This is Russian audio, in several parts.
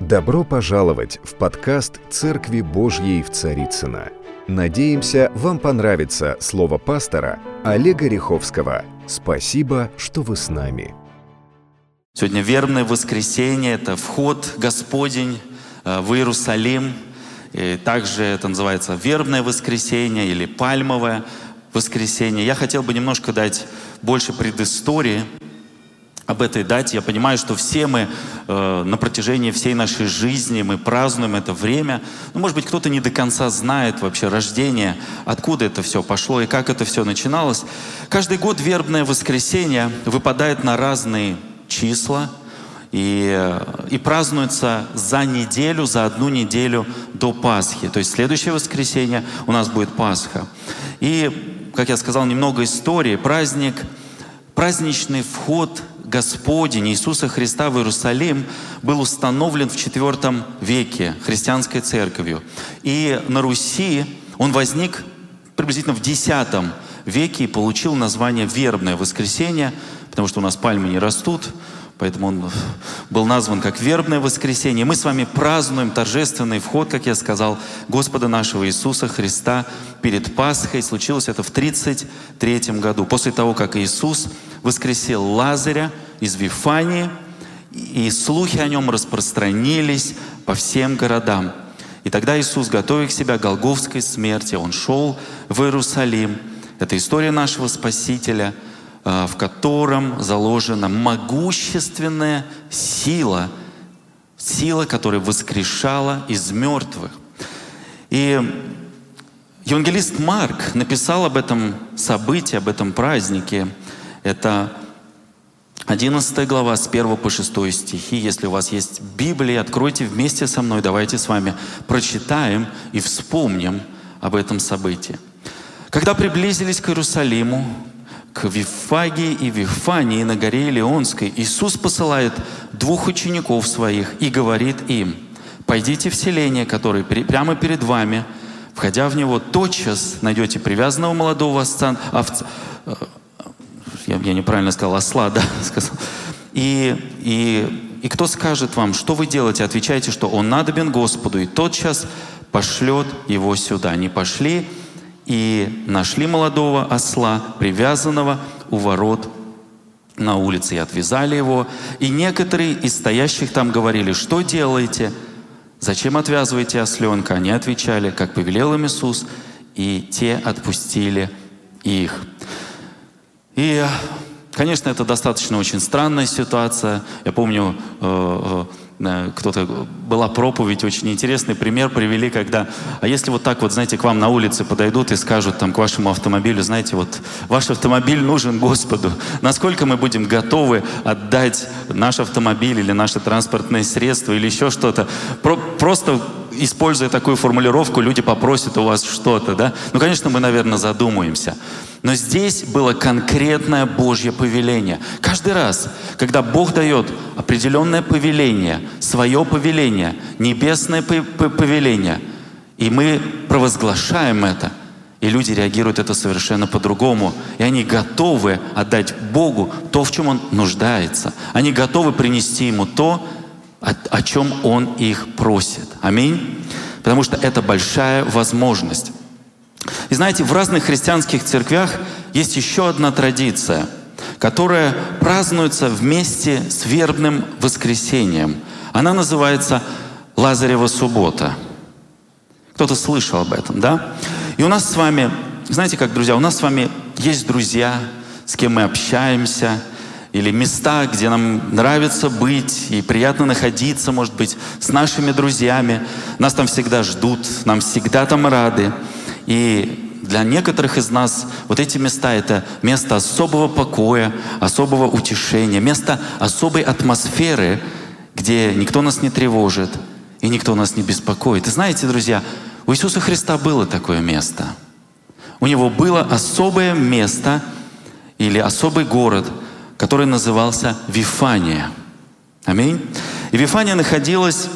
Добро пожаловать в подкаст «Церкви Божьей в Царицыно». Надеемся, вам понравится слово пастора Олега Риховского. Спасибо, что вы с нами. Сегодня вербное воскресенье – это вход Господень э, в Иерусалим. И также это называется вербное воскресенье или пальмовое воскресенье. Я хотел бы немножко дать больше предыстории об этой дате. Я понимаю, что все мы э, на протяжении всей нашей жизни мы празднуем это время. Ну, может быть, кто-то не до конца знает вообще рождение, откуда это все пошло и как это все начиналось. Каждый год вербное воскресенье выпадает на разные числа и, э, и празднуется за неделю, за одну неделю до Пасхи. То есть следующее воскресенье у нас будет Пасха. И, как я сказал, немного истории. Праздник, праздничный вход Господень Иисуса Христа в Иерусалим был установлен в IV веке христианской церковью. И на Руси он возник приблизительно в X веке и получил название «Вербное воскресенье», потому что у нас пальмы не растут, Поэтому он был назван как вербное воскресенье. Мы с вами празднуем торжественный вход, как я сказал, Господа нашего Иисуса Христа перед Пасхой. Случилось это в 33 году, после того, как Иисус воскресил Лазаря из Вифании, и слухи о нем распространились по всем городам. И тогда Иисус, готовя к себя Голговской смерти, Он шел в Иерусалим. Это история нашего Спасителя – Э, в котором заложена могущественная сила, сила, которая воскрешала из мертвых. И евангелист Марк написал об этом событии, об этом празднике. Это 11 глава с 1 по 6 стихи. Если у вас есть Библия, откройте вместе со мной, давайте с вами прочитаем и вспомним об этом событии. Когда приблизились к Иерусалиму, к Вифагии и Вифании на горе Илионской Иисус посылает двух учеников своих и говорит им, «Пойдите в селение, которое прямо перед вами, входя в него, тотчас найдете привязанного молодого овца, овца э, я, я неправильно сказал, осла, да, сказал. И, и, и кто скажет вам, что вы делаете, отвечайте, что он надобен Господу, и тотчас пошлет его сюда. Не пошли, и нашли молодого осла, привязанного у ворот на улице, и отвязали его. И некоторые из стоящих там говорили, что делаете? Зачем отвязываете осленка? Они отвечали, как повелел им Иисус, и те отпустили их. И, конечно, это достаточно очень странная ситуация. Я помню, э, э, кто-то, была проповедь, очень интересный пример привели, когда, а если вот так вот, знаете, к вам на улице подойдут и скажут там к вашему автомобилю, знаете, вот ваш автомобиль нужен Господу, насколько мы будем готовы отдать наш автомобиль или наше транспортное средство или еще что-то, Про, просто используя такую формулировку, люди попросят у вас что-то, да? Ну, конечно, мы, наверное, задумаемся. Но здесь было конкретное Божье повеление. Каждый раз, когда Бог дает определенное повеление, свое повеление, небесное повеление, и мы провозглашаем это, и люди реагируют это совершенно по-другому. И они готовы отдать Богу то, в чем Он нуждается. Они готовы принести Ему то, о, о чем Он их просит. Аминь. Потому что это большая возможность. И знаете, в разных христианских церквях есть еще одна традиция, которая празднуется вместе с вербным воскресением. Она называется Лазарева суббота. Кто-то слышал об этом, да? И у нас с вами, знаете как, друзья, у нас с вами есть друзья, с кем мы общаемся, или места, где нам нравится быть и приятно находиться, может быть, с нашими друзьями. Нас там всегда ждут, нам всегда там рады. И для некоторых из нас вот эти места — это место особого покоя, особого утешения, место особой атмосферы, где никто нас не тревожит и никто нас не беспокоит. И знаете, друзья, у Иисуса Христа было такое место. У Него было особое место или особый город — который назывался Вифания. Аминь. И Вифания находилась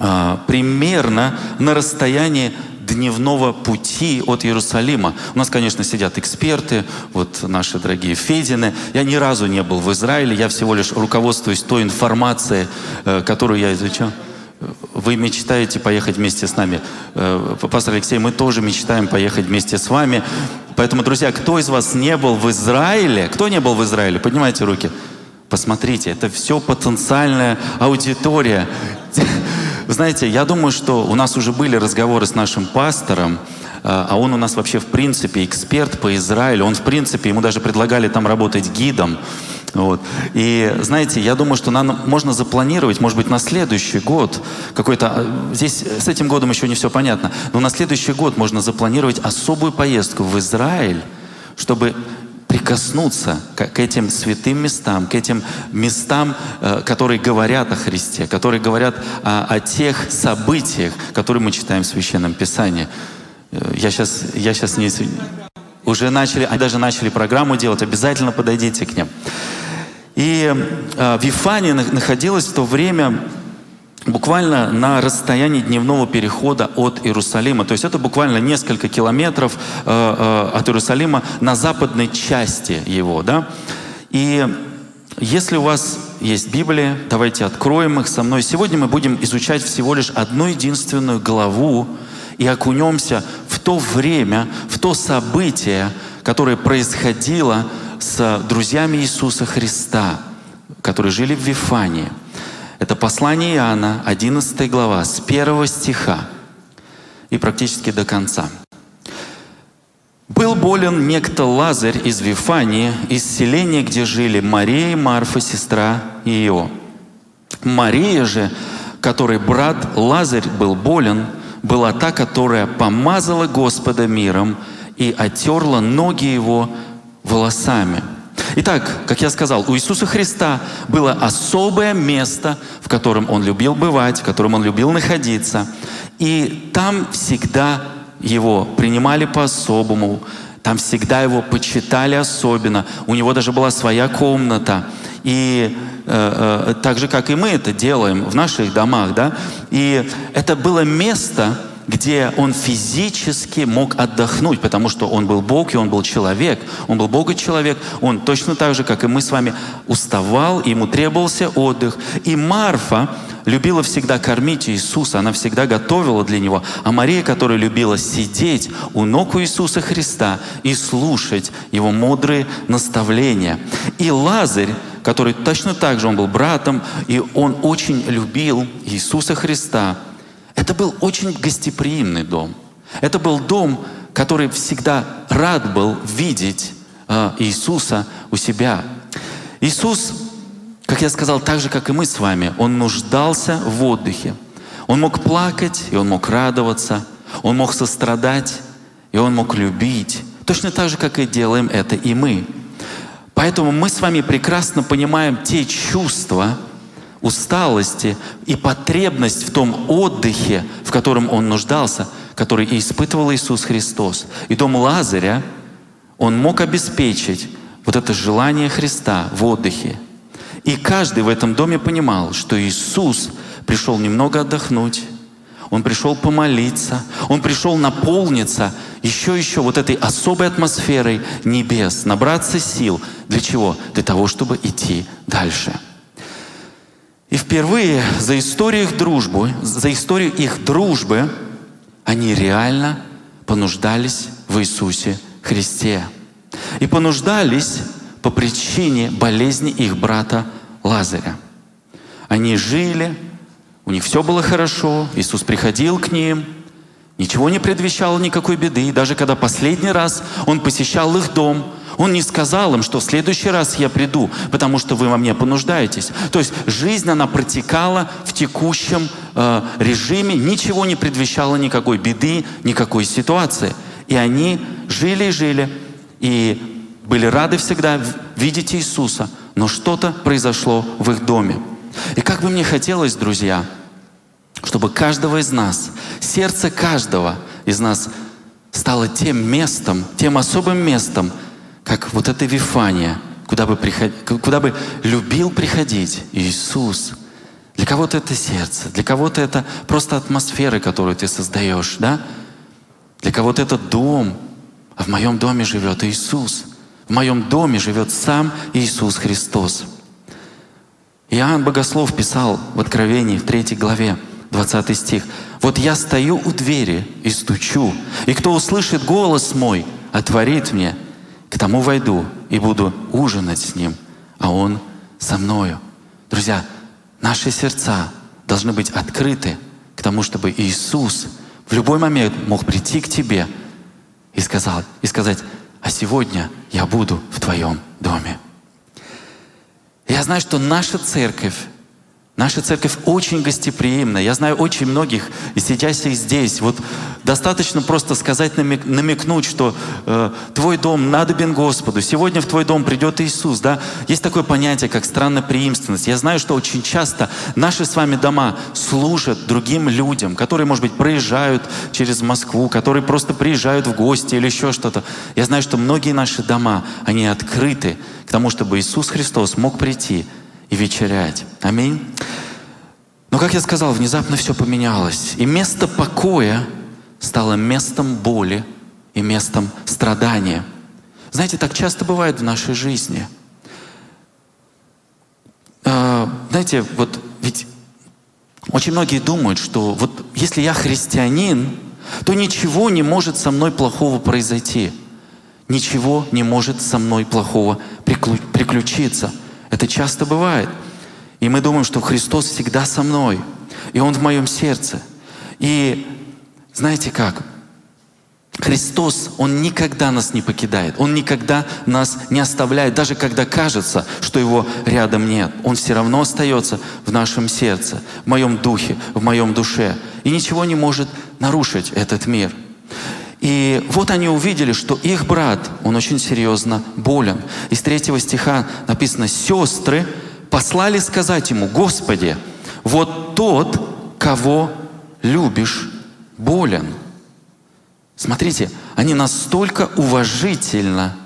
а, примерно на расстоянии дневного пути от Иерусалима. У нас, конечно, сидят эксперты, вот наши дорогие Федины. Я ни разу не был в Израиле, я всего лишь руководствуюсь той информацией, э, которую я изучал. Вы мечтаете поехать вместе с нами. Э, пастор Алексей, мы тоже мечтаем поехать вместе с вами. Поэтому, друзья, кто из вас не был в Израиле? Кто не был в Израиле? Поднимайте руки. Посмотрите, это все потенциальная аудитория. Вы знаете, я думаю, что у нас уже были разговоры с нашим пастором, а, а он у нас вообще в принципе эксперт по Израилю. Он в принципе, ему даже предлагали там работать гидом. Вот. И знаете, я думаю, что нам можно запланировать, может быть, на следующий год какой-то... А, здесь с этим годом еще не все понятно, но на следующий год можно запланировать особую поездку в Израиль, чтобы прикоснуться к этим святым местам, к этим местам, э, которые говорят о Христе, которые говорят о, о тех событиях, которые мы читаем в Священном Писании. Э, я сейчас, я сейчас не... Уже начали, они даже начали программу делать, обязательно подойдите к ним. И э, Вифания находилась в то время буквально на расстоянии дневного перехода от Иерусалима. То есть это буквально несколько километров э, э, от Иерусалима на западной части его. Да? И если у вас есть Библия, давайте откроем их со мной. Сегодня мы будем изучать всего лишь одну единственную главу и окунемся в то время, в то событие, которое происходило с друзьями Иисуса Христа, которые жили в Вифании – это послание Иоанна, 11 глава, с первого стиха и практически до конца. «Был болен некто Лазарь из Вифании, из селения, где жили Мария и Марфа, сестра ее. Мария же, которой брат Лазарь был болен, была та, которая помазала Господа миром и отерла ноги его волосами – Итак, как я сказал, у Иисуса Христа было особое место, в котором Он любил бывать, в котором Он любил находиться. И там всегда Его принимали по-особому, там всегда Его почитали особенно. У Него даже была своя комната. И э, э, так же, как и мы это делаем в наших домах, да, и это было место, где он физически мог отдохнуть, потому что он был Бог и он был человек. Он был Бог и человек. Он точно так же, как и мы с вами, уставал, ему требовался отдых. И Марфа любила всегда кормить Иисуса, она всегда готовила для Него. А Мария, которая любила сидеть у ног у Иисуса Христа и слушать Его мудрые наставления. И Лазарь, который точно так же, он был братом, и он очень любил Иисуса Христа, это был очень гостеприимный дом. Это был дом, который всегда рад был видеть э, Иисуса у себя. Иисус, как я сказал, так же, как и мы с вами, Он нуждался в отдыхе. Он мог плакать, и Он мог радоваться. Он мог сострадать, и Он мог любить. Точно так же, как и делаем это и мы. Поэтому мы с вами прекрасно понимаем те чувства, усталости и потребность в том отдыхе, в котором он нуждался, который испытывал Иисус Христос. И дом Лазаря, он мог обеспечить вот это желание Христа в отдыхе. И каждый в этом доме понимал, что Иисус пришел немного отдохнуть, он пришел помолиться, он пришел наполниться еще еще вот этой особой атмосферой небес, набраться сил. Для чего? Для того, чтобы идти дальше. И впервые за историю их дружбы, за историю их дружбы, они реально понуждались в Иисусе Христе. И понуждались по причине болезни их брата Лазаря. Они жили, у них все было хорошо, Иисус приходил к ним, ничего не предвещало никакой беды. Даже когда последний раз Он посещал их дом, он не сказал им, что в следующий раз я приду, потому что вы во мне понуждаетесь. То есть жизнь, она протекала в текущем э, режиме, ничего не предвещало никакой беды, никакой ситуации. И они жили и жили, и были рады всегда видеть Иисуса, но что-то произошло в их доме. И как бы мне хотелось, друзья, чтобы каждого из нас, сердце каждого из нас стало тем местом, тем особым местом, как вот эта Вифания, куда бы, приход... куда бы любил приходить Иисус. Для кого-то это сердце, для кого-то это просто атмосфера, которую ты создаешь, да? А вот этот дом, а в моем доме живет Иисус. В моем доме живет сам Иисус Христос. Иоанн Богослов писал в Откровении, в третьей главе, 20 стих. «Вот я стою у двери и стучу, и кто услышит голос мой, отворит мне, к тому войду и буду ужинать с ним, а он со мною». Друзья, наши сердца должны быть открыты к тому, чтобы Иисус в любой момент мог прийти к тебе и, сказал, и сказать, а сегодня я буду в твоем доме. Я знаю, что наша церковь Наша церковь очень гостеприимна. Я знаю очень многих, и сидящих здесь, вот достаточно просто сказать, намек, намекнуть, что э, твой дом надобен Господу. Сегодня в твой дом придет Иисус. Да? Есть такое понятие, как странноприимственность. Я знаю, что очень часто наши с вами дома служат другим людям, которые, может быть, проезжают через Москву, которые просто приезжают в гости или еще что-то. Я знаю, что многие наши дома, они открыты к тому, чтобы Иисус Христос мог прийти и вечерять. Аминь. Но, как я сказал, внезапно все поменялось. И место покоя стало местом боли и местом страдания. Знаете, так часто бывает в нашей жизни. А, знаете, вот ведь очень многие думают, что вот если я христианин, то ничего не может со мной плохого произойти. Ничего не может со мной плохого приключиться. Это часто бывает. И мы думаем, что Христос всегда со мной, и Он в моем сердце. И знаете как? Христос, Он никогда нас не покидает, Он никогда нас не оставляет, даже когда кажется, что Его рядом нет. Он все равно остается в нашем сердце, в моем духе, в моем душе. И ничего не может нарушить этот мир. И вот они увидели, что их брат, он очень серьезно болен. Из третьего стиха написано, сестры послали сказать ему, Господи, вот тот, кого любишь, болен. Смотрите, они настолько уважительно,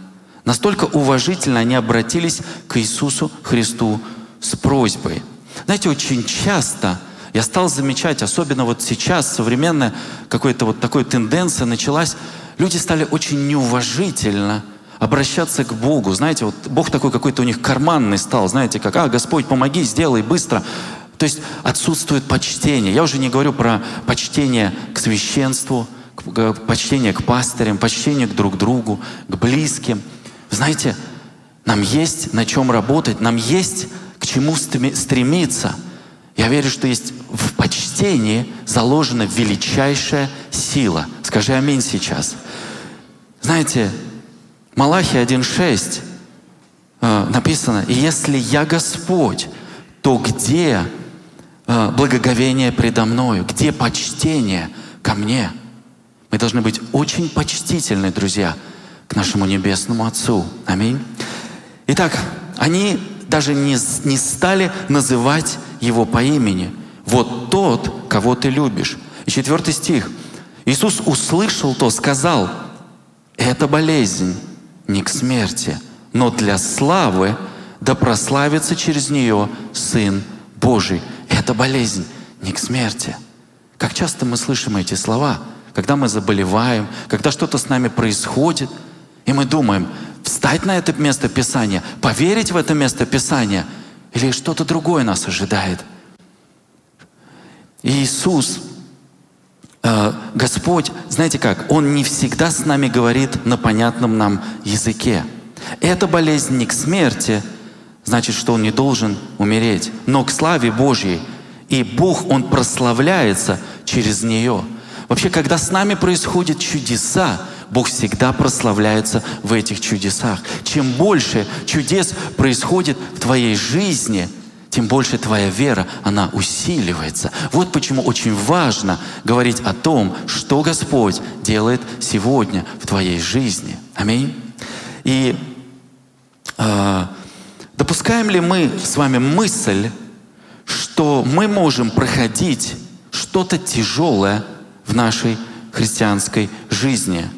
настолько уважительно они обратились к Иисусу Христу с просьбой. Знаете, очень часто я стал замечать, особенно вот сейчас, современная какая-то вот такая тенденция началась, люди стали очень неуважительно обращаться к Богу. Знаете, вот Бог такой какой-то у них карманный стал, знаете, как, а, Господь, помоги, сделай быстро. То есть отсутствует почтение. Я уже не говорю про почтение к священству, почтение к пастырям, почтение к друг другу, к близким. Знаете, нам есть на чем работать, нам есть к чему стремиться. Я верю, что есть в почтении заложена величайшая сила. Скажи аминь сейчас. Знаете, Малахия 1.6 э, написано, «И если я Господь, то где э, благоговение предо мною? Где почтение ко мне?» Мы должны быть очень почтительны, друзья, к нашему Небесному Отцу. Аминь. Итак, они даже не, не стали называть Его по имени. Вот тот, кого ты любишь. И четвертый стих. Иисус услышал то, сказал, это болезнь, не к смерти, но для славы, да прославится через нее Сын Божий. Это болезнь не к смерти. Как часто мы слышим эти слова, когда мы заболеваем, когда что-то с нами происходит, и мы думаем, встать на это место Писания, поверить в это место Писания, или что-то другое нас ожидает. И Иисус Э, Господь, знаете как, Он не всегда с нами говорит на понятном нам языке. Эта болезнь не к смерти, значит, что Он не должен умереть, но к славе Божьей. И Бог, Он прославляется через нее. Вообще, когда с нами происходят чудеса, Бог всегда прославляется в этих чудесах. Чем больше чудес происходит в твоей жизни – тем больше твоя вера, она усиливается. Вот почему очень важно говорить о том, что Господь делает сегодня в твоей жизни. Аминь. И э, допускаем ли мы с вами мысль, что мы можем проходить что-то тяжелое в нашей христианской жизни,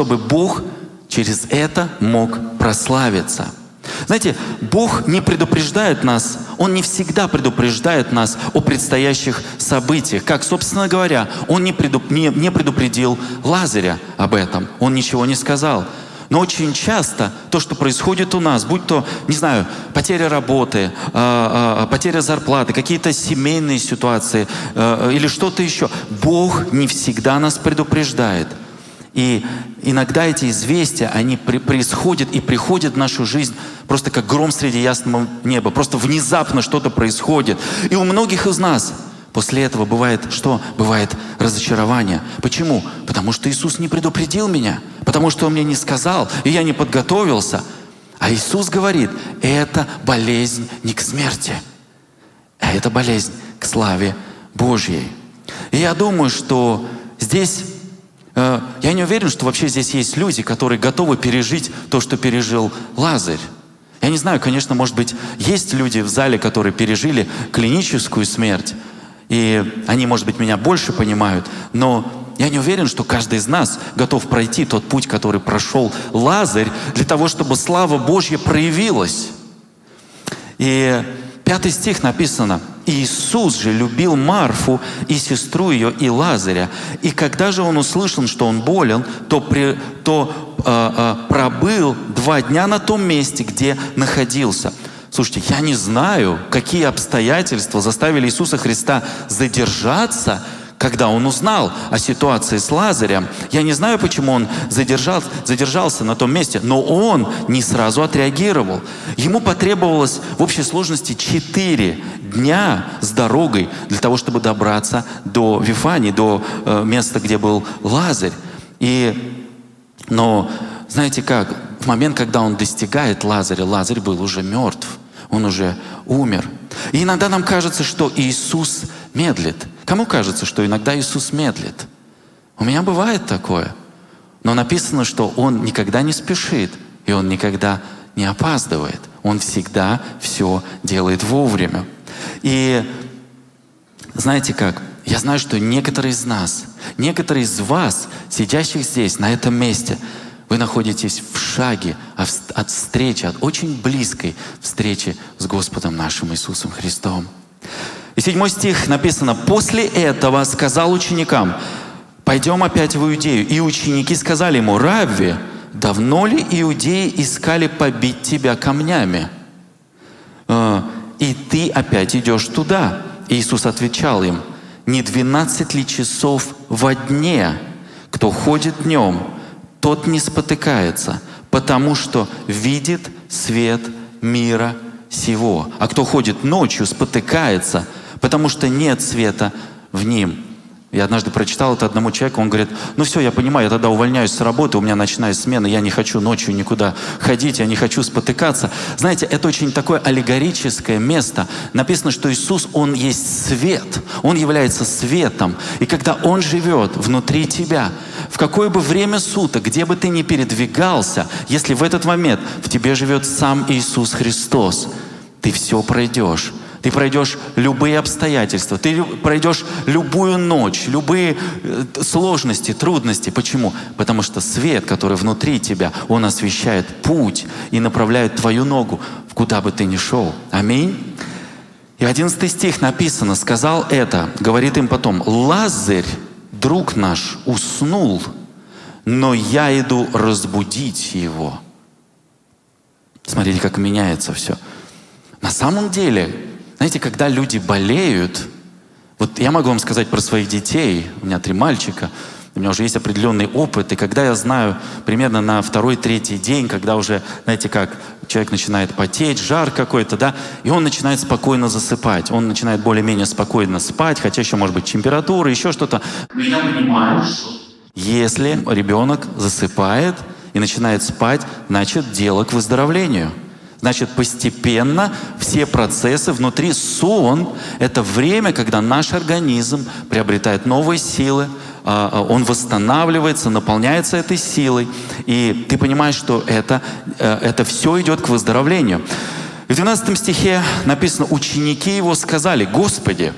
чтобы Бог через это мог прославиться – Знаете, Бог не предупреждает нас, Он не всегда предупреждает нас о предстоящих событиях. Как, собственно говоря, Он не, предуп, не, не предупредил Лазаря об этом. Он ничего не сказал. Но очень часто то, что происходит у нас, будь то, не знаю, потеря работы, а, а, потеря зарплаты, какие-то семейные ситуации а, или что-то еще, Бог не всегда нас предупреждает. И иногда эти известия, они при, происходят и приходят в нашу жизнь просто как гром среди ясного неба. Просто внезапно что-то происходит. И у многих из нас после этого бывает что? Бывает разочарование. Почему? Потому что Иисус не предупредил меня потому что он мне не сказал, и я не подготовился. А Иисус говорит, это болезнь не к смерти, а это болезнь к славе Божьей. И я думаю, что здесь, я не уверен, что вообще здесь есть люди, которые готовы пережить то, что пережил Лазарь. Я не знаю, конечно, может быть, есть люди в зале, которые пережили клиническую смерть, и они, может быть, меня больше понимают, но я не уверен, что каждый из нас готов пройти тот путь, который прошел Лазарь, для того, чтобы слава Божья проявилась. И пятый стих написано, Иисус же любил Марфу и сестру ее и Лазаря. И когда же он услышал, что он болен, то, при, то э, э, пробыл два дня на том месте, где находился. Слушайте, я не знаю, какие обстоятельства заставили Иисуса Христа задержаться когда он узнал о ситуации с Лазарем, я не знаю, почему он задержал, задержался на том месте, но он не сразу отреагировал. Ему потребовалось в общей сложности четыре дня с дорогой для того, чтобы добраться до Вифани, до э, места, где был Лазарь. И, но знаете как, в момент, когда он достигает Лазаря, Лазарь был уже мертв, он уже умер. И иногда нам кажется, что Иисус медлит. Кому кажется, что иногда Иисус медлит? У меня бывает такое. Но написано, что Он никогда не спешит, и Он никогда не опаздывает. Он всегда все делает вовремя. И знаете как? Я знаю, что некоторые из нас, некоторые из вас, сидящих здесь, на этом месте, вы находитесь в шаге от встречи, от очень близкой встречи с Господом нашим Иисусом Христом. И седьмой стих написано, «После этого сказал ученикам, пойдем опять в Иудею. И ученики сказали ему, Равви, давно ли иудеи искали побить тебя камнями? «Э, и ты опять идешь туда. Иисус отвечал им, не двенадцать ли часов во дне, кто ходит днем, тот не спотыкается, потому что видит свет мира сего. А кто ходит ночью, спотыкается, потому что нет света в ним. Я однажды прочитал это одному человеку, он говорит, ну все, я понимаю, я тогда увольняюсь с работы, у меня ночная смена, я не хочу ночью никуда ходить, я не хочу спотыкаться. Знаете, это очень такое аллегорическое место. Написано, что Иисус, Он есть свет, Он является светом. И когда Он живет внутри тебя, в какое бы время суток, где бы ты ни передвигался, если в этот момент в тебе живет сам Иисус Христос, ты все пройдешь ты пройдешь любые обстоятельства, ты пройдешь любую ночь, любые э, сложности, трудности. Почему? Потому что свет, который внутри тебя, он освещает путь и направляет твою ногу, куда бы ты ни шел. Аминь. И одиннадцатый стих написано, сказал это, говорит им потом, Лазарь, друг наш, уснул, но я иду разбудить его. Смотрите, как меняется все. На самом деле, знаете, когда люди болеют, вот я могу вам сказать про своих детей, у меня три мальчика, у меня уже есть определенный опыт, и когда я знаю примерно на второй-третий день, когда уже, знаете как, человек начинает потеть, жар какой-то, да, и он начинает спокойно засыпать, он начинает более-менее спокойно спать, хотя еще может быть температура, еще что-то. Но я понимаю, что если ребенок засыпает и начинает спать, значит дело к выздоровлению – Значит, постепенно все процессы внутри сон — это время, когда наш организм приобретает новые силы, а, а, он восстанавливается, наполняется этой силой, и ты понимаешь, что это, э, это все идет к выздоровлению. В 12 стихе написано, ученики его сказали, Господи,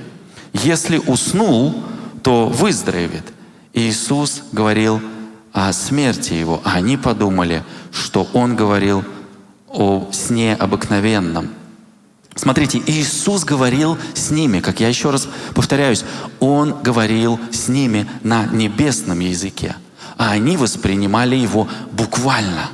если уснул, то выздоровеет. Иисус говорил о смерти его, а они подумали, что он говорил о сне обыкновенном. Смотрите, Иисус говорил с ними, как я еще раз повторяюсь, Он говорил с ними на небесном языке, а они воспринимали его буквально.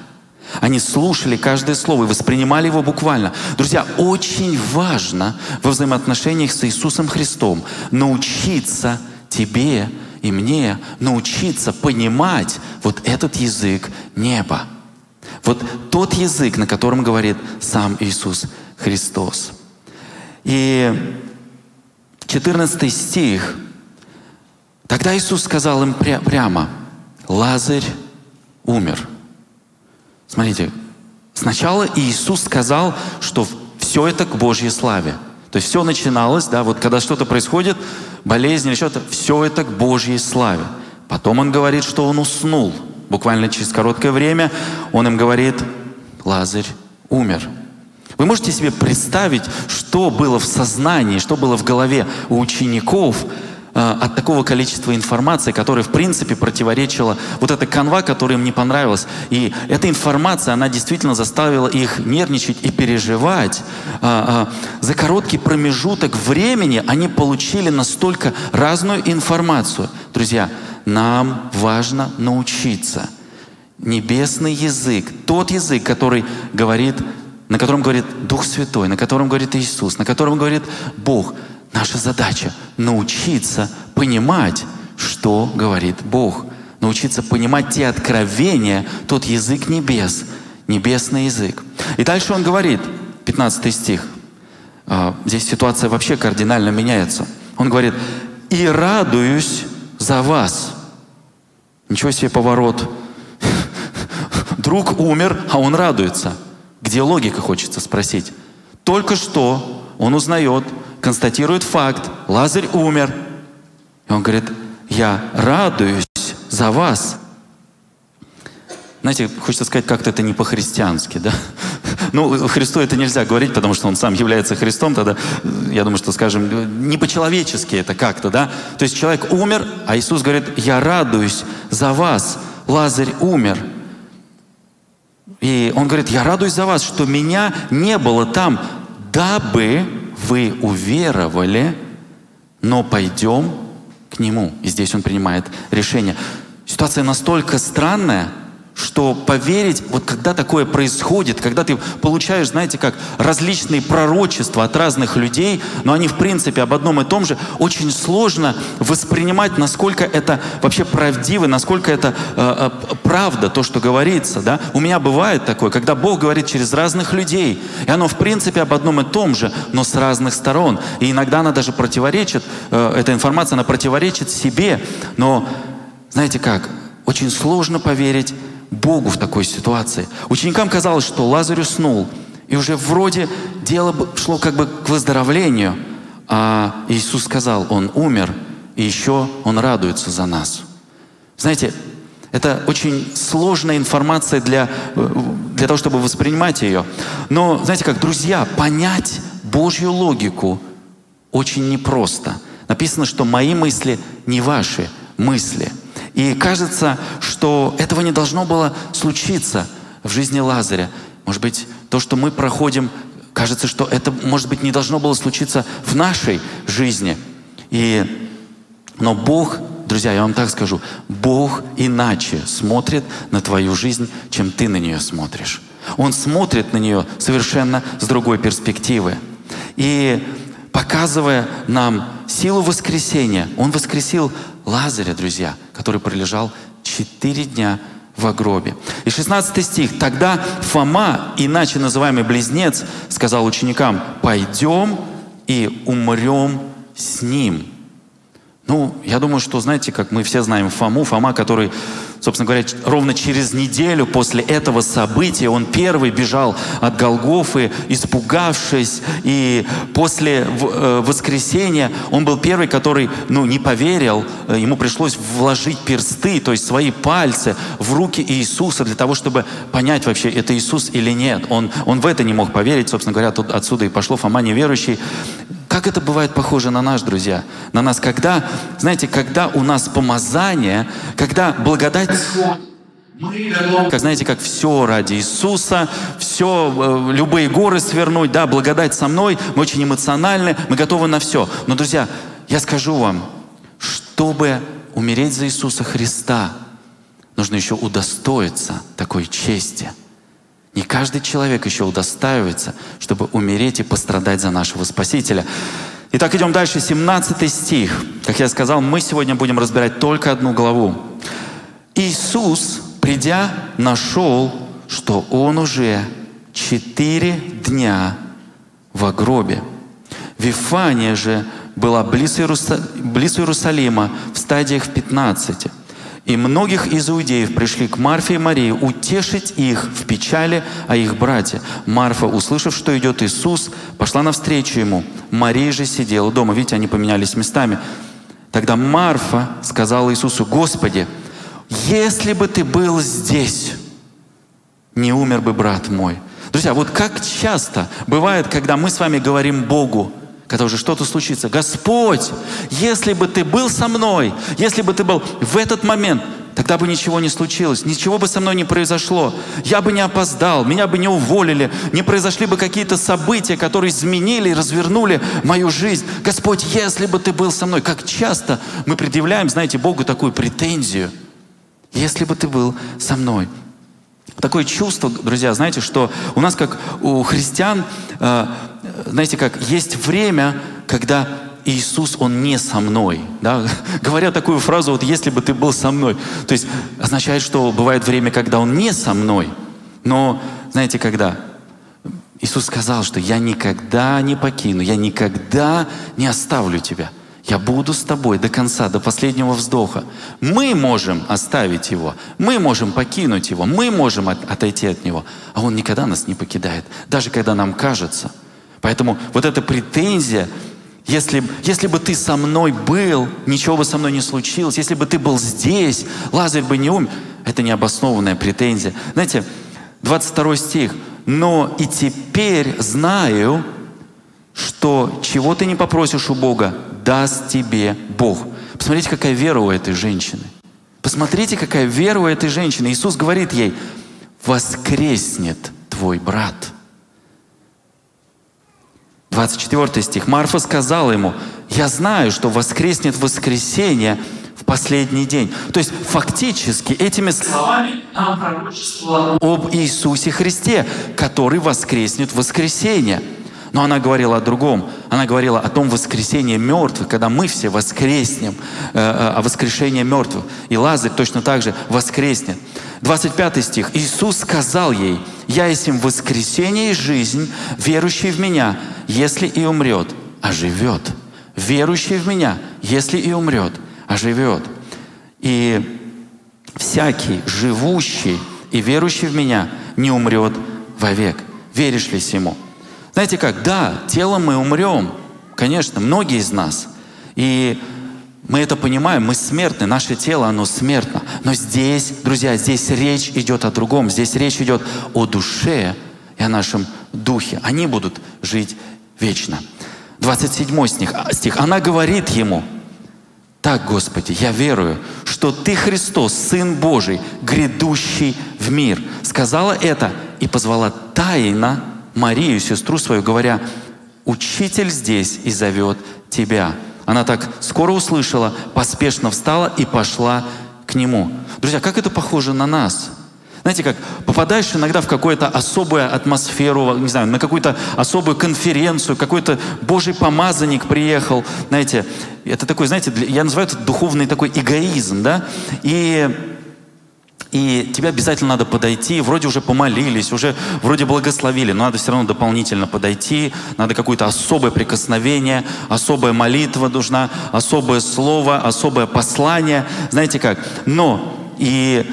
Они слушали каждое слово и воспринимали его буквально. Друзья, очень важно во взаимоотношениях с Иисусом Христом научиться тебе и мне научиться понимать вот этот язык неба. Вот тот язык, на котором говорит сам Иисус Христос. И 14 стих. Тогда Иисус сказал им пря- прямо, Лазарь умер. Смотрите, сначала Иисус сказал, что все это к Божьей славе. То есть все начиналось, да, вот когда что-то происходит, болезнь или что-то, все это к Божьей славе. Потом он говорит, что он уснул. Буквально через короткое время он им говорит, Лазарь умер. Вы можете себе представить, что было в сознании, что было в голове у учеников от такого количества информации, которая, в принципе, противоречила вот эта канва, которая им не понравилась. И эта информация, она действительно заставила их нервничать и переживать. А, а, за короткий промежуток времени они получили настолько разную информацию. Друзья, нам важно научиться. Небесный язык, тот язык, который говорит на котором говорит Дух Святой, на котором говорит Иисус, на котором говорит Бог. Наша задача — научиться понимать, что говорит Бог. Научиться понимать те откровения, тот язык небес, небесный язык. И дальше он говорит, 15 стих, а, здесь ситуация вообще кардинально меняется. Он говорит, «И радуюсь за вас». Ничего себе поворот. Друг умер, а он радуется – где логика, хочется спросить. Только что он узнает, констатирует факт, Лазарь умер. И он говорит, я радуюсь за вас. Знаете, хочется сказать, как-то это не по-христиански, да? Ну, Христу это нельзя говорить, потому что Он сам является Христом, тогда, я думаю, что, скажем, не по-человечески это как-то, да? То есть человек умер, а Иисус говорит, я радуюсь за вас, Лазарь умер. И он говорит, я радуюсь за вас, что меня не было там, дабы вы уверовали, но пойдем к нему. И здесь он принимает решение. Ситуация настолько странная, что поверить, вот когда такое происходит, когда ты получаешь, знаете, как различные пророчества от разных людей, но они в принципе об одном и том же, очень сложно воспринимать, насколько это вообще правдиво, насколько это э, э, правда, то, что говорится. Да? У меня бывает такое, когда Бог говорит через разных людей, и оно в принципе об одном и том же, но с разных сторон. И иногда она даже противоречит, э, эта информация, она противоречит себе, но знаете как, очень сложно поверить Богу в такой ситуации. Ученикам казалось, что Лазарь уснул, и уже вроде дело шло как бы к выздоровлению, а Иисус сказал, Он умер, и еще Он радуется за нас. Знаете, это очень сложная информация для, для того, чтобы воспринимать ее. Но, знаете как, друзья, понять Божью логику очень непросто. Написано, что мои мысли не ваши мысли – и кажется, что этого не должно было случиться в жизни Лазаря. Может быть, то, что мы проходим, кажется, что это, может быть, не должно было случиться в нашей жизни. И, но Бог, друзья, я вам так скажу, Бог иначе смотрит на твою жизнь, чем ты на нее смотришь. Он смотрит на нее совершенно с другой перспективы. И показывая нам силу воскресения, Он воскресил Лазаря, друзья, который пролежал четыре дня в гробе. И 16 стих. «Тогда Фома, иначе называемый близнец, сказал ученикам, пойдем и умрем с ним». Ну, я думаю, что, знаете, как мы все знаем Фому, Фома, который, собственно говоря, ровно через неделю после этого события, он первый бежал от Голгофы, испугавшись, и после э, воскресения он был первый, который, ну, не поверил, э, ему пришлось вложить персты, то есть свои пальцы в руки Иисуса для того, чтобы понять вообще, это Иисус или нет. Он, он в это не мог поверить, собственно говоря, тут отсюда и пошло Фома неверующий. Как это бывает похоже на нас, друзья? На нас, когда, знаете, когда у нас помазание, когда благодать Как знаете, как все ради Иисуса, все, э, любые горы свернуть, да, благодать со мной, мы очень эмоциональны, мы готовы на все. Но, друзья, я скажу вам, чтобы умереть за Иисуса Христа, нужно еще удостоиться такой чести. Не каждый человек еще удостаивается, чтобы умереть и пострадать за нашего Спасителя. Итак, идем дальше. 17 стих. Как я сказал, мы сегодня будем разбирать только одну главу. Иисус придя, нашел, что он уже четыре дня в гробе. Вифания же была близ, близ Иерусалима в стадиях 15. И многих из иудеев пришли к Марфе и Марии утешить их в печали о их брате. Марфа, услышав, что идет Иисус, пошла навстречу ему. Мария же сидела дома. Видите, они поменялись местами. Тогда Марфа сказала Иисусу, «Господи, если бы ты был здесь, не умер бы брат мой. Друзья, вот как часто бывает, когда мы с вами говорим Богу, когда уже что-то случится, Господь, если бы ты был со мной, если бы ты был в этот момент, тогда бы ничего не случилось, ничего бы со мной не произошло, я бы не опоздал, меня бы не уволили, не произошли бы какие-то события, которые изменили и развернули мою жизнь. Господь, если бы ты был со мной, как часто мы предъявляем, знаете, Богу такую претензию – если бы ты был со мной. Такое чувство, друзья, знаете, что у нас, как у христиан, э, знаете, как есть время, когда Иисус, Он не со мной. Да? Говоря такую фразу, вот если бы ты был со мной. То есть означает, что бывает время, когда Он не со мной. Но знаете, когда? Иисус сказал, что я никогда не покину, я никогда не оставлю тебя. Я буду с тобой до конца, до последнего вздоха. Мы можем оставить его, мы можем покинуть его, мы можем от, отойти от него, а он никогда нас не покидает, даже когда нам кажется. Поэтому вот эта претензия, если, если бы ты со мной был, ничего бы со мной не случилось, если бы ты был здесь, Лазарь бы не умер, это необоснованная претензия. Знаете, 22 стих. «Но и теперь знаю, что чего ты не попросишь у Бога, даст тебе Бог. Посмотрите, какая вера у этой женщины. Посмотрите, какая вера у этой женщины. Иисус говорит ей, воскреснет твой брат. 24 стих. Марфа сказала ему, я знаю, что воскреснет воскресенье в последний день. То есть фактически этими словами она пророчествовала об Иисусе Христе, который воскреснет воскресенье. Но она говорила о другом. Она говорила о том воскресении мертвых, когда мы все воскреснем, э, э, о воскрешении мертвых. И Лазарь точно так же воскреснет. 25 стих. Иисус сказал ей, «Я есть им воскресение и жизнь, верующий в Меня, если и умрет, оживет». Верующий в Меня, если и умрет, оживет. И всякий живущий и верующий в Меня не умрет вовек. Веришь ли Ему? Знаете как, да, телом мы умрем, конечно, многие из нас. И мы это понимаем, мы смертны, наше тело, оно смертно. Но здесь, друзья, здесь речь идет о другом. Здесь речь идет о душе и о нашем духе. Они будут жить вечно. 27 стих. А, стих. Она говорит ему, так, Господи, я верую, что Ты Христос, Сын Божий, грядущий в мир. Сказала это и позвала тайно Марию, сестру свою, говоря, «Учитель здесь и зовет тебя». Она так скоро услышала, поспешно встала и пошла к нему. Друзья, как это похоже на нас? Знаете, как попадаешь иногда в какую-то особую атмосферу, не знаю, на какую-то особую конференцию, какой-то Божий помазанник приехал, знаете, это такой, знаете, я называю это духовный такой эгоизм, да, и и тебе обязательно надо подойти, вроде уже помолились, уже вроде благословили, но надо все равно дополнительно подойти, надо какое-то особое прикосновение, особая молитва нужна, особое слово, особое послание, знаете как. Но, и,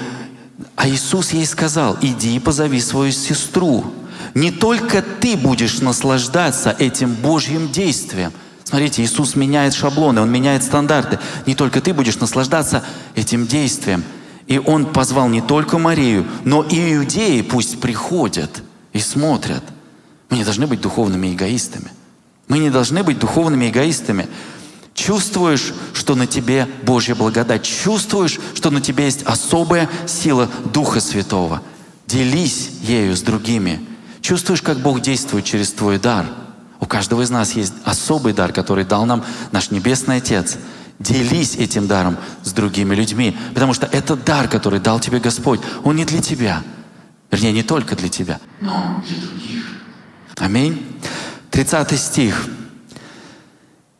а Иисус ей сказал, иди и позови свою сестру. Не только ты будешь наслаждаться этим Божьим действием, Смотрите, Иисус меняет шаблоны, Он меняет стандарты. Не только ты будешь наслаждаться этим действием – и он позвал не только Марию, но и иудеи пусть приходят и смотрят. Мы не должны быть духовными эгоистами. Мы не должны быть духовными эгоистами. Чувствуешь, что на тебе Божья благодать. Чувствуешь, что на тебе есть особая сила Духа Святого. Делись ею с другими. Чувствуешь, как Бог действует через твой дар. У каждого из нас есть особый дар, который дал нам наш Небесный Отец. Делись этим даром с другими людьми, потому что это дар, который дал тебе Господь. Он не для тебя. Вернее, не только для тебя, но для других. Аминь. 30 стих.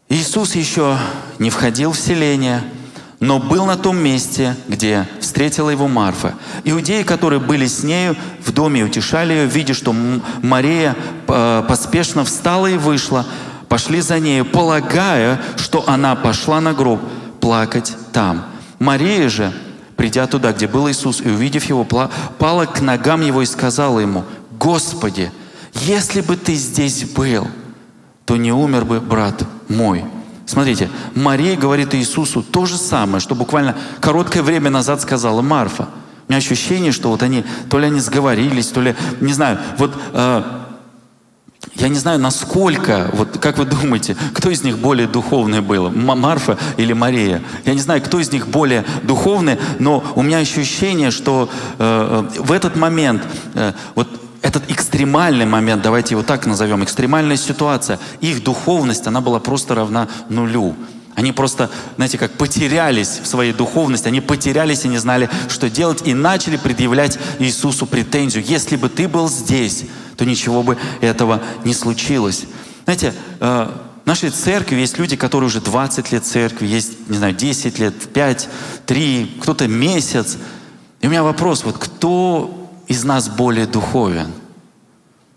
Иисус еще не входил в селение, но был на том месте, где встретила его Марфа. Иудеи, которые были с нею в доме утешали ее, видя, что Мария э, поспешно встала и вышла, пошли за нею, полагая, что она пошла на гроб плакать там. Мария же, придя туда, где был Иисус, и увидев его, пала к ногам его и сказала ему, «Господи, если бы ты здесь был, то не умер бы брат мой. Смотрите, Мария говорит Иисусу то же самое, что буквально короткое время назад сказала Марфа. У меня ощущение, что вот они, то ли они сговорились, то ли, не знаю, вот э, я не знаю, насколько, вот как вы думаете, кто из них более духовный был, Марфа или Мария? Я не знаю, кто из них более духовный, но у меня ощущение, что э, э в этот момент, э, вот этот экстремальный момент, давайте его так назовем, экстремальная ситуация, их духовность, она была просто равна нулю. Они просто, знаете, как потерялись в своей духовности, они потерялись и не знали, что делать, и начали предъявлять Иисусу претензию. Если бы ты был здесь, то ничего бы этого не случилось. Знаете, э, в нашей церкви есть люди, которые уже 20 лет церкви, есть, не знаю, 10 лет, 5, 3, кто-то месяц. И у меня вопрос, вот кто из нас более духовен?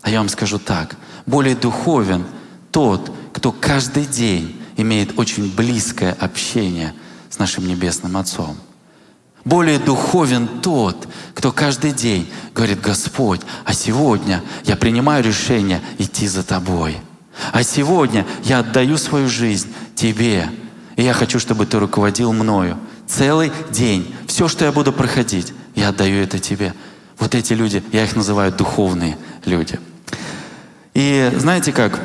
А я вам скажу так. Более духовен тот, кто каждый день имеет очень близкое общение с нашим Небесным Отцом. Более духовен тот, кто каждый день говорит, Господь, а сегодня я принимаю решение идти за Тобой. А сегодня я отдаю свою жизнь Тебе. И я хочу, чтобы Ты руководил мною. Целый день. Все, что я буду проходить, я отдаю это Тебе. Вот эти люди, я их называю духовные люди. И знаете как?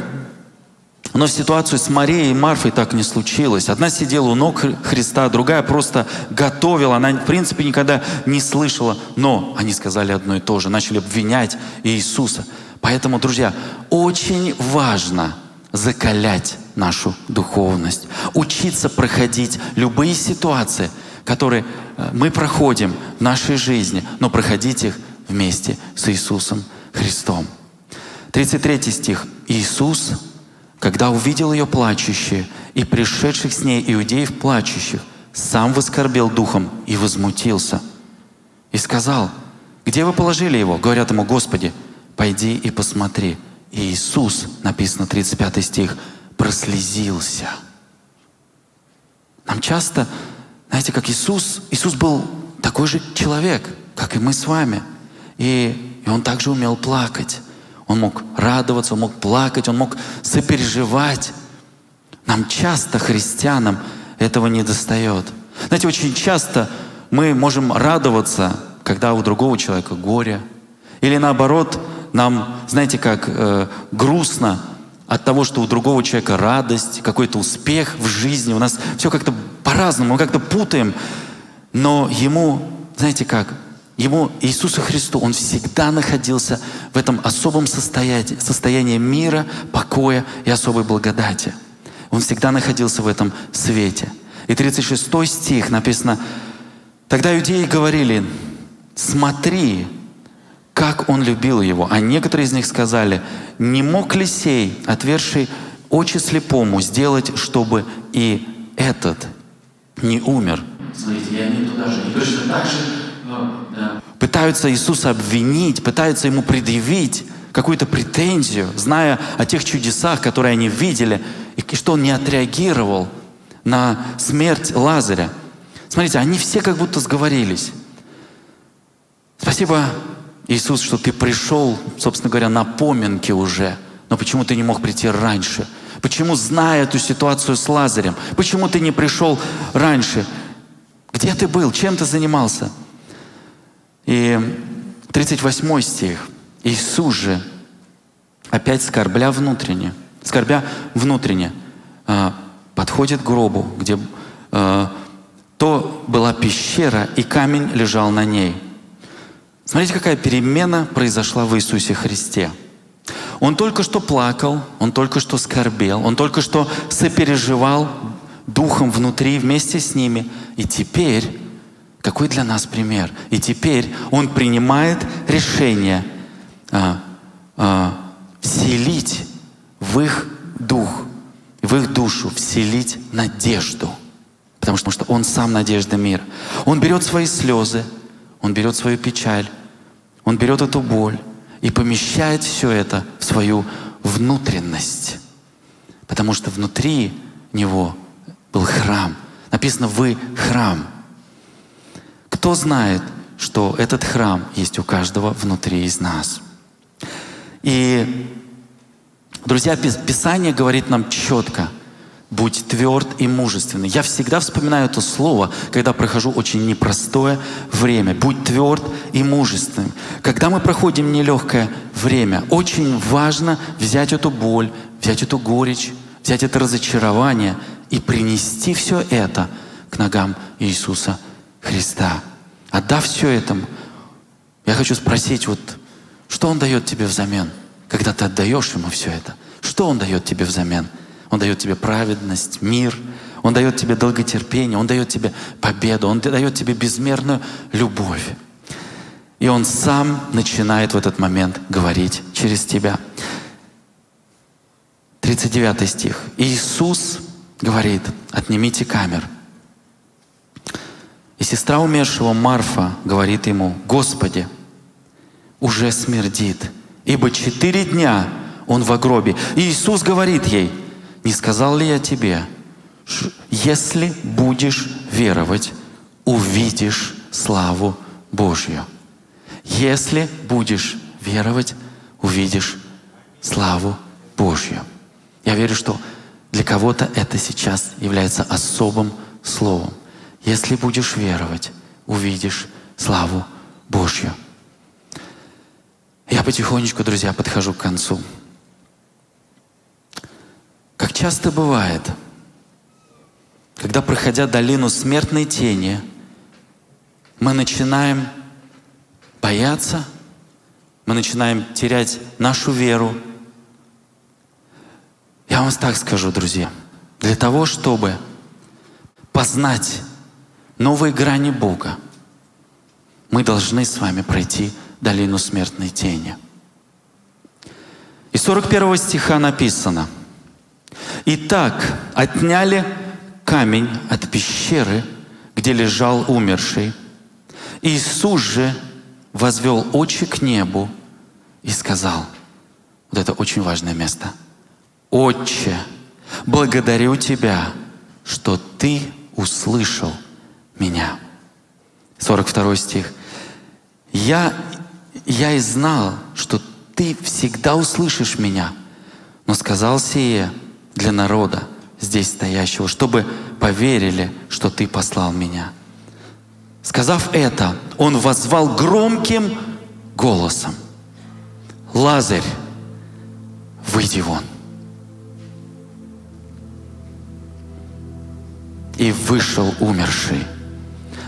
Но ситуацию с Марией и Марфой так не случилось. Одна сидела у ног Христа, другая просто готовила. Она, в принципе, никогда не слышала. Но они сказали одно и то же. Начали обвинять Иисуса. Поэтому, друзья, очень важно закалять нашу духовность. Учиться проходить любые ситуации – которые э, мы проходим в нашей жизни, но проходить их вместе с Иисусом Христом. 33 стих. Иисус, когда увидел ее плачущие и пришедших с ней иудеев плачущих, сам воскорбел духом и возмутился. И сказал, где вы положили его? Говорят ему, Господи, пойди и посмотри. И Иисус, написано 35 стих, прослезился. Нам часто знаете, как Иисус, Иисус был такой же человек, как и мы с вами. И, и Он также умел плакать. Он мог радоваться, он мог плакать, он мог сопереживать. Нам часто, христианам, этого не достает. Знаете, очень часто мы можем радоваться, когда у другого человека горе. Или наоборот, нам, знаете, как э, грустно от того, что у другого человека радость, какой-то успех в жизни. У нас все как-то по-разному, мы как-то путаем. Но ему, знаете как, ему, Иисусу Христу, он всегда находился в этом особом состоянии, состоянии мира, покоя и особой благодати. Он всегда находился в этом свете. И 36 стих написано, «Тогда иудеи говорили, смотри, как он любил его. А некоторые из них сказали, не мог ли сей, отверший очи слепому, сделать, чтобы и этот не умер. Смотрите, я не туда же, не точно так же. Пытаются Иисуса обвинить, пытаются Ему предъявить какую-то претензию, зная о тех чудесах, которые они видели, и что Он не отреагировал на смерть Лазаря. Смотрите, они все как будто сговорились. Спасибо, Иисус, что Ты пришел, собственно говоря, на поминки уже. Но почему Ты не мог прийти раньше? Почему, зная эту ситуацию с Лазарем, почему ты не пришел раньше? Где ты был? Чем ты занимался? И 38 стих. Иисус же, опять скорбля внутренне, скорбя внутренне, а, подходит к гробу, где э, то была пещера, и камень лежал на ней. Смотрите, какая перемена произошла в Иисусе Христе. Он только что плакал, он только что скорбел, он только что сопереживал духом внутри вместе с ними. И теперь, какой для нас пример? И теперь он принимает решение а, а, вселить в их дух, в их душу, вселить надежду. Потому что, потому что он сам надежда мира. Он берет свои слезы, он берет свою печаль, он берет эту боль и помещает все это в свою внутренность. Потому что внутри него был храм. Написано «вы храм». Кто знает, что этот храм есть у каждого внутри из нас? И, друзья, Писание говорит нам четко – Будь тверд и мужественный. Я всегда вспоминаю это слово, когда прохожу очень непростое время. Будь тверд и мужественным. Когда мы проходим нелегкое время, очень важно взять эту боль, взять эту горечь, взять это разочарование и принести все это к ногам Иисуса Христа. Отдав все этому, я хочу спросить, вот что Он дает тебе взамен, когда ты отдаешь Ему все это? Что Он дает тебе взамен? Он дает тебе праведность, мир, Он дает тебе долготерпение, Он дает тебе победу, Он дает тебе безмерную любовь. И Он сам начинает в этот момент говорить через тебя. 39 стих. Иисус говорит, отнимите камер. И сестра умершего Марфа говорит ему, Господи, уже смердит, ибо четыре дня он в гробе. И Иисус говорит ей, не сказал ли я тебе, если будешь веровать, увидишь славу Божью. Если будешь веровать, увидишь славу Божью. Я верю, что для кого-то это сейчас является особым словом. Если будешь веровать, увидишь славу Божью. Я потихонечку, друзья, подхожу к концу. Как часто бывает, когда, проходя долину смертной тени, мы начинаем бояться, мы начинаем терять нашу веру. Я вам так скажу, друзья, для того, чтобы познать новые грани Бога, мы должны с вами пройти долину смертной тени. И 41 стиха написано – Итак, отняли камень от пещеры, где лежал умерший. Иисус же возвел очи к небу и сказал, вот это очень важное место, «Отче, благодарю Тебя, что Ты услышал меня». 42 стих. «Я, я и знал, что Ты всегда услышишь меня, но сказал сие, для народа, здесь стоящего, чтобы поверили, что Ты послал меня. Сказав это, он возвал громким голосом. Лазарь, выйди вон. И вышел умерший,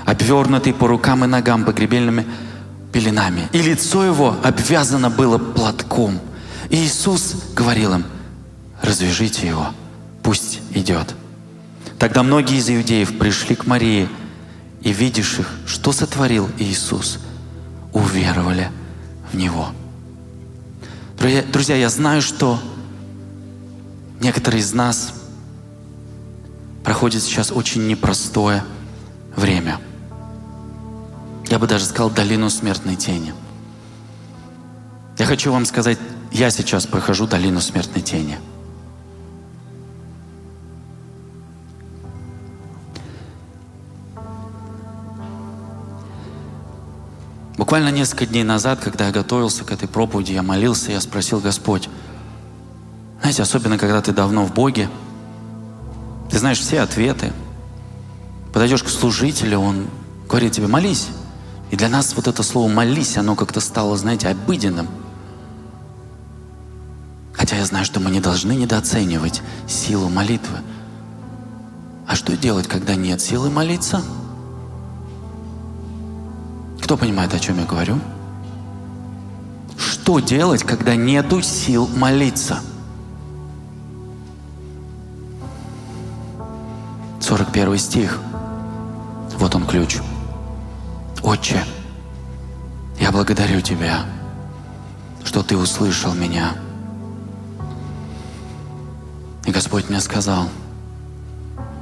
обвернутый по рукам и ногам погребельными пеленами. И лицо его обвязано было платком. И Иисус говорил им, развяжите его, пусть идет. Тогда многие из иудеев пришли к Марии и, видишь их, что сотворил Иисус, уверовали в Него. Друзья, я знаю, что некоторые из нас проходят сейчас очень непростое время. Я бы даже сказал долину смертной тени. Я хочу вам сказать, я сейчас прохожу долину смертной тени – Буквально несколько дней назад, когда я готовился к этой проповеди, я молился, я спросил Господь, знаете, особенно когда ты давно в Боге, ты знаешь все ответы. Подойдешь к служителю, он говорит тебе, молись. И для нас вот это слово «молись», оно как-то стало, знаете, обыденным. Хотя я знаю, что мы не должны недооценивать силу молитвы. А что делать, когда нет силы молиться? Кто понимает, о чем я говорю? Что делать, когда нету сил молиться? 41 стих. Вот он ключ. Отче, я благодарю Тебя, что Ты услышал меня. И Господь мне сказал,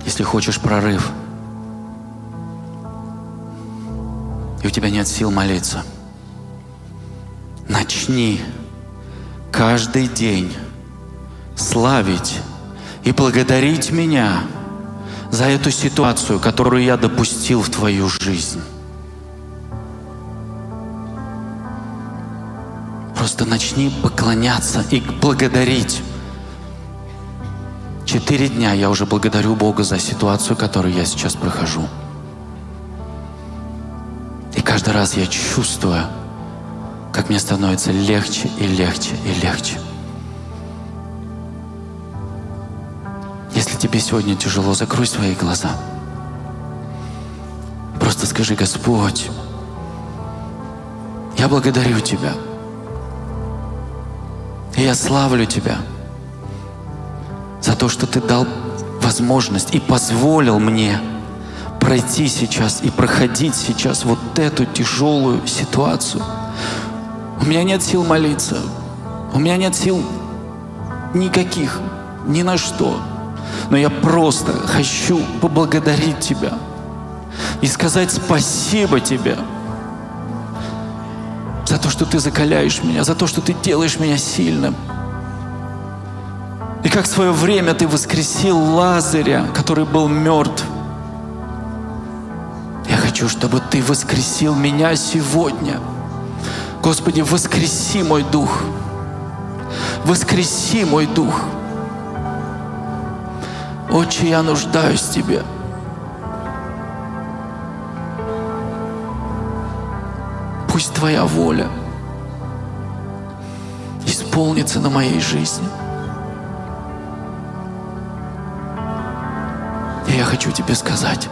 если хочешь прорыв, и у тебя нет сил молиться, начни каждый день славить и благодарить меня за эту ситуацию, которую я допустил в твою жизнь. Просто начни поклоняться и благодарить. Четыре дня я уже благодарю Бога за ситуацию, которую я сейчас прохожу. И каждый раз я чувствую, как мне становится легче и легче и легче. Если тебе сегодня тяжело, закрой свои глаза. Просто скажи, Господь, я благодарю Тебя – и я славлю Тебя за то, что Ты дал возможность и позволил мне пройти сейчас и проходить сейчас вот эту тяжелую ситуацию. У меня нет сил молиться. У меня нет сил никаких, ни на что. Но я просто хочу поблагодарить Тебя и сказать спасибо Тебе за то, что Ты закаляешь меня, за то, что Ты делаешь меня сильным. И как в свое время Ты воскресил Лазаря, который был мертв. Я хочу, чтобы Ты воскресил меня сегодня. Господи, воскреси мой дух. Воскреси мой дух. Отче, я нуждаюсь в Тебе. Пусть Твоя воля исполнится на моей жизни. И я хочу тебе сказать,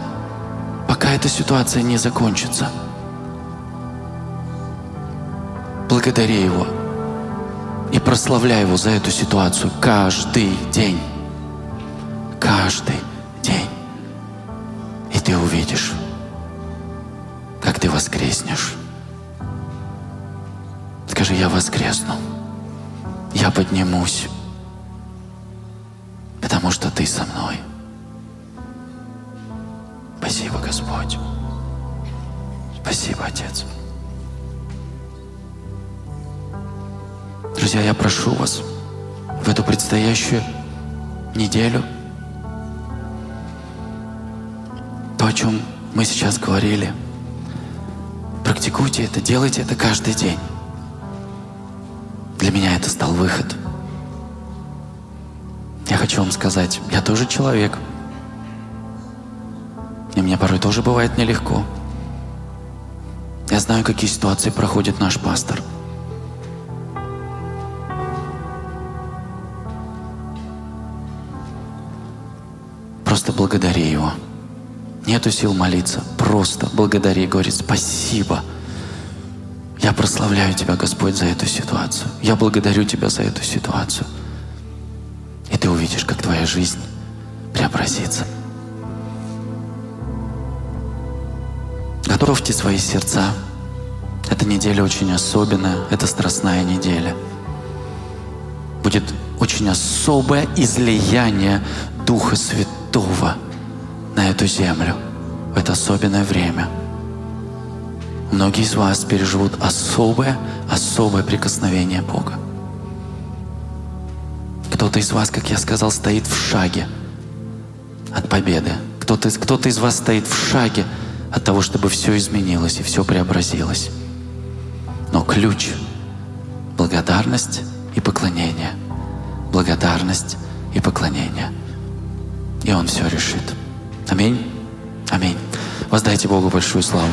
пока эта ситуация не закончится, благодари Его и прославляй Его за эту ситуацию каждый день. Каждый день. И ты увидишь, как ты воскреснешь. Скажи, я воскресну. Я поднимусь. Потому что Ты со мной. Спасибо, Господь. Спасибо, Отец. Друзья, я прошу вас в эту предстоящую неделю то, о чем мы сейчас говорили, практикуйте это, делайте это каждый день. Для меня это стал выход. Я хочу вам сказать, я тоже человек. И мне порой тоже бывает нелегко. Я знаю, какие ситуации проходит наш пастор. Просто благодари его. Нету сил молиться. Просто благодари. Говорит, спасибо. Я прославляю Тебя, Господь, за эту ситуацию. Я благодарю Тебя за эту ситуацию. И ты увидишь, как твоя жизнь преобразится. Готовьте свои сердца. Эта неделя очень особенная, это страстная неделя. Будет очень особое излияние Духа Святого на эту землю в это особенное время – многие из вас переживут особое, особое прикосновение Бога. Кто-то из вас, как я сказал, стоит в шаге от победы. Кто-то кто из вас стоит в шаге от того, чтобы все изменилось и все преобразилось. Но ключ — благодарность и поклонение. Благодарность и поклонение. И Он все решит. Аминь. Аминь. Воздайте Богу большую славу.